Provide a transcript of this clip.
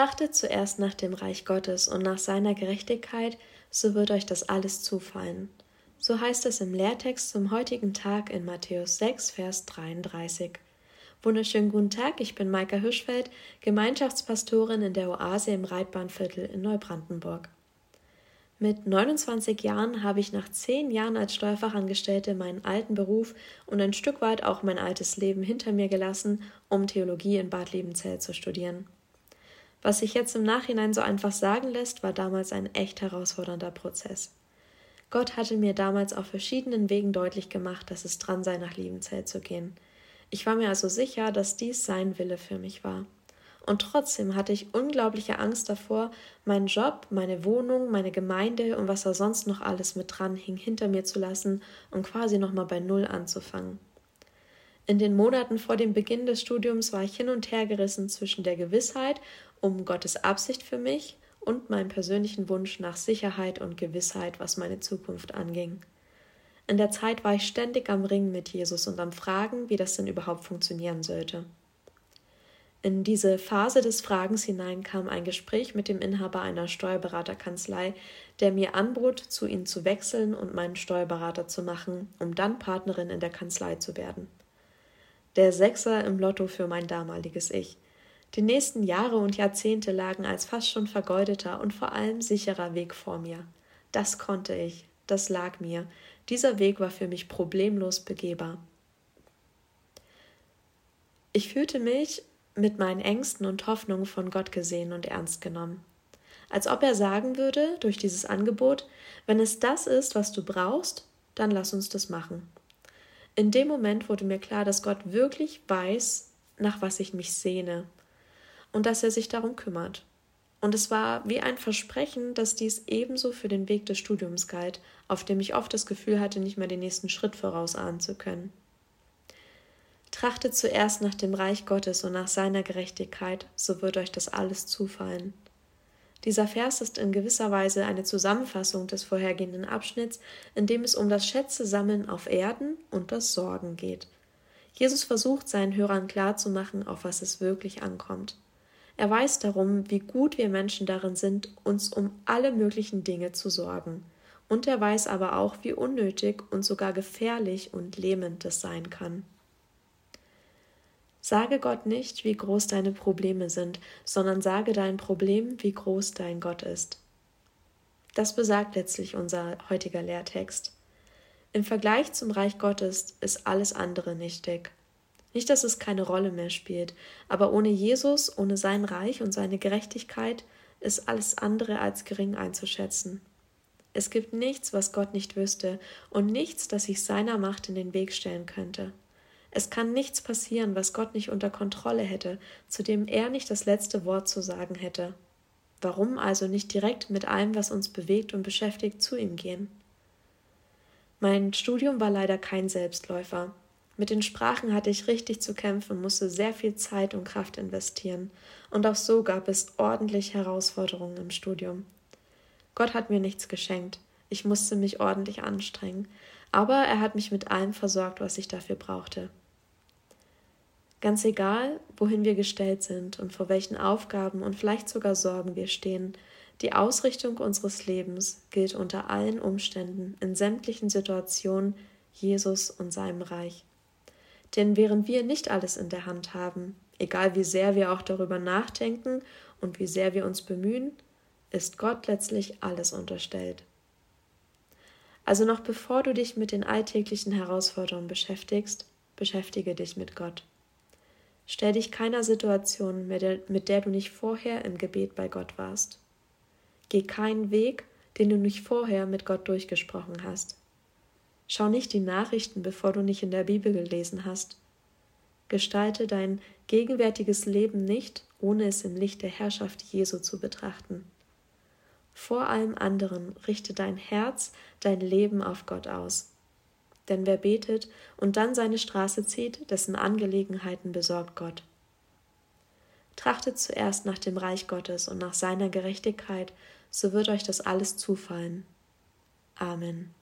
Trachtet zuerst nach dem Reich Gottes und nach seiner Gerechtigkeit, so wird euch das alles zufallen. So heißt es im Lehrtext zum heutigen Tag in Matthäus 6, Vers 33. Wunderschönen guten Tag, ich bin Maika Hirschfeld, Gemeinschaftspastorin in der Oase im Reitbahnviertel in Neubrandenburg. Mit 29 Jahren habe ich nach zehn Jahren als Steuerfachangestellte meinen alten Beruf und ein Stück weit auch mein altes Leben hinter mir gelassen, um Theologie in Bad Liebenzell zu studieren. Was sich jetzt im Nachhinein so einfach sagen lässt, war damals ein echt herausfordernder Prozess. Gott hatte mir damals auf verschiedenen Wegen deutlich gemacht, dass es dran sei, nach Liebenzell zu gehen. Ich war mir also sicher, dass dies sein Wille für mich war. Und trotzdem hatte ich unglaubliche Angst davor, meinen Job, meine Wohnung, meine Gemeinde und was da sonst noch alles mit dran hing, hinter mir zu lassen und quasi nochmal bei Null anzufangen. In den Monaten vor dem Beginn des Studiums war ich hin und her gerissen zwischen der Gewissheit um Gottes Absicht für mich und meinem persönlichen Wunsch nach Sicherheit und Gewissheit, was meine Zukunft anging. In der Zeit war ich ständig am Ringen mit Jesus und am Fragen, wie das denn überhaupt funktionieren sollte. In diese Phase des Fragens hinein kam ein Gespräch mit dem Inhaber einer Steuerberaterkanzlei, der mir anbot, zu ihm zu wechseln und meinen Steuerberater zu machen, um dann Partnerin in der Kanzlei zu werden. Der Sechser im Lotto für mein damaliges Ich – die nächsten Jahre und Jahrzehnte lagen als fast schon vergeudeter und vor allem sicherer Weg vor mir. Das konnte ich, das lag mir. Dieser Weg war für mich problemlos begehbar. Ich fühlte mich mit meinen Ängsten und Hoffnungen von Gott gesehen und ernst genommen. Als ob er sagen würde, durch dieses Angebot, wenn es das ist, was du brauchst, dann lass uns das machen. In dem Moment wurde mir klar, dass Gott wirklich weiß, nach was ich mich sehne und dass er sich darum kümmert. Und es war wie ein Versprechen, dass dies ebenso für den Weg des Studiums galt, auf dem ich oft das Gefühl hatte, nicht mehr den nächsten Schritt vorausahnen zu können. Trachtet zuerst nach dem Reich Gottes und nach seiner Gerechtigkeit, so wird euch das alles zufallen. Dieser Vers ist in gewisser Weise eine Zusammenfassung des vorhergehenden Abschnitts, in dem es um das Schätze-Sammeln auf Erden und das Sorgen geht. Jesus versucht seinen Hörern klarzumachen, auf was es wirklich ankommt. Er weiß darum, wie gut wir Menschen darin sind, uns um alle möglichen Dinge zu sorgen. Und er weiß aber auch, wie unnötig und sogar gefährlich und lähmend das sein kann. Sage Gott nicht, wie groß deine Probleme sind, sondern sage dein Problem, wie groß dein Gott ist. Das besagt letztlich unser heutiger Lehrtext. Im Vergleich zum Reich Gottes ist alles andere nichtig. Nicht, dass es keine Rolle mehr spielt, aber ohne Jesus, ohne sein Reich und seine Gerechtigkeit ist alles andere als gering einzuschätzen. Es gibt nichts, was Gott nicht wüsste, und nichts, das sich seiner Macht in den Weg stellen könnte. Es kann nichts passieren, was Gott nicht unter Kontrolle hätte, zu dem er nicht das letzte Wort zu sagen hätte. Warum also nicht direkt mit allem, was uns bewegt und beschäftigt, zu ihm gehen? Mein Studium war leider kein Selbstläufer. Mit den Sprachen hatte ich richtig zu kämpfen, musste sehr viel Zeit und Kraft investieren. Und auch so gab es ordentlich Herausforderungen im Studium. Gott hat mir nichts geschenkt. Ich musste mich ordentlich anstrengen. Aber er hat mich mit allem versorgt, was ich dafür brauchte. Ganz egal, wohin wir gestellt sind und vor welchen Aufgaben und vielleicht sogar Sorgen wir stehen, die Ausrichtung unseres Lebens gilt unter allen Umständen, in sämtlichen Situationen, Jesus und seinem Reich. Denn während wir nicht alles in der Hand haben, egal wie sehr wir auch darüber nachdenken und wie sehr wir uns bemühen, ist Gott letztlich alles unterstellt. Also noch bevor du dich mit den alltäglichen Herausforderungen beschäftigst, beschäftige dich mit Gott. Stell dich keiner Situation, mit der, du nicht vorher im Gebet bei Gott warst. Geh keinen Weg, den du nicht vorher mit Gott durchgesprochen hast. Schau nicht die Nachrichten, bevor du nicht in der Bibel gelesen hast. Gestalte dein gegenwärtiges Leben nicht, ohne es im Licht der Herrschaft Jesu zu betrachten. Vor allem anderen richte dein Herz, dein Leben auf Gott aus. Denn wer betet und dann seine Straße zieht, dessen Angelegenheiten besorgt Gott. Trachtet zuerst nach dem Reich Gottes und nach seiner Gerechtigkeit, so wird euch das alles zufallen. Amen.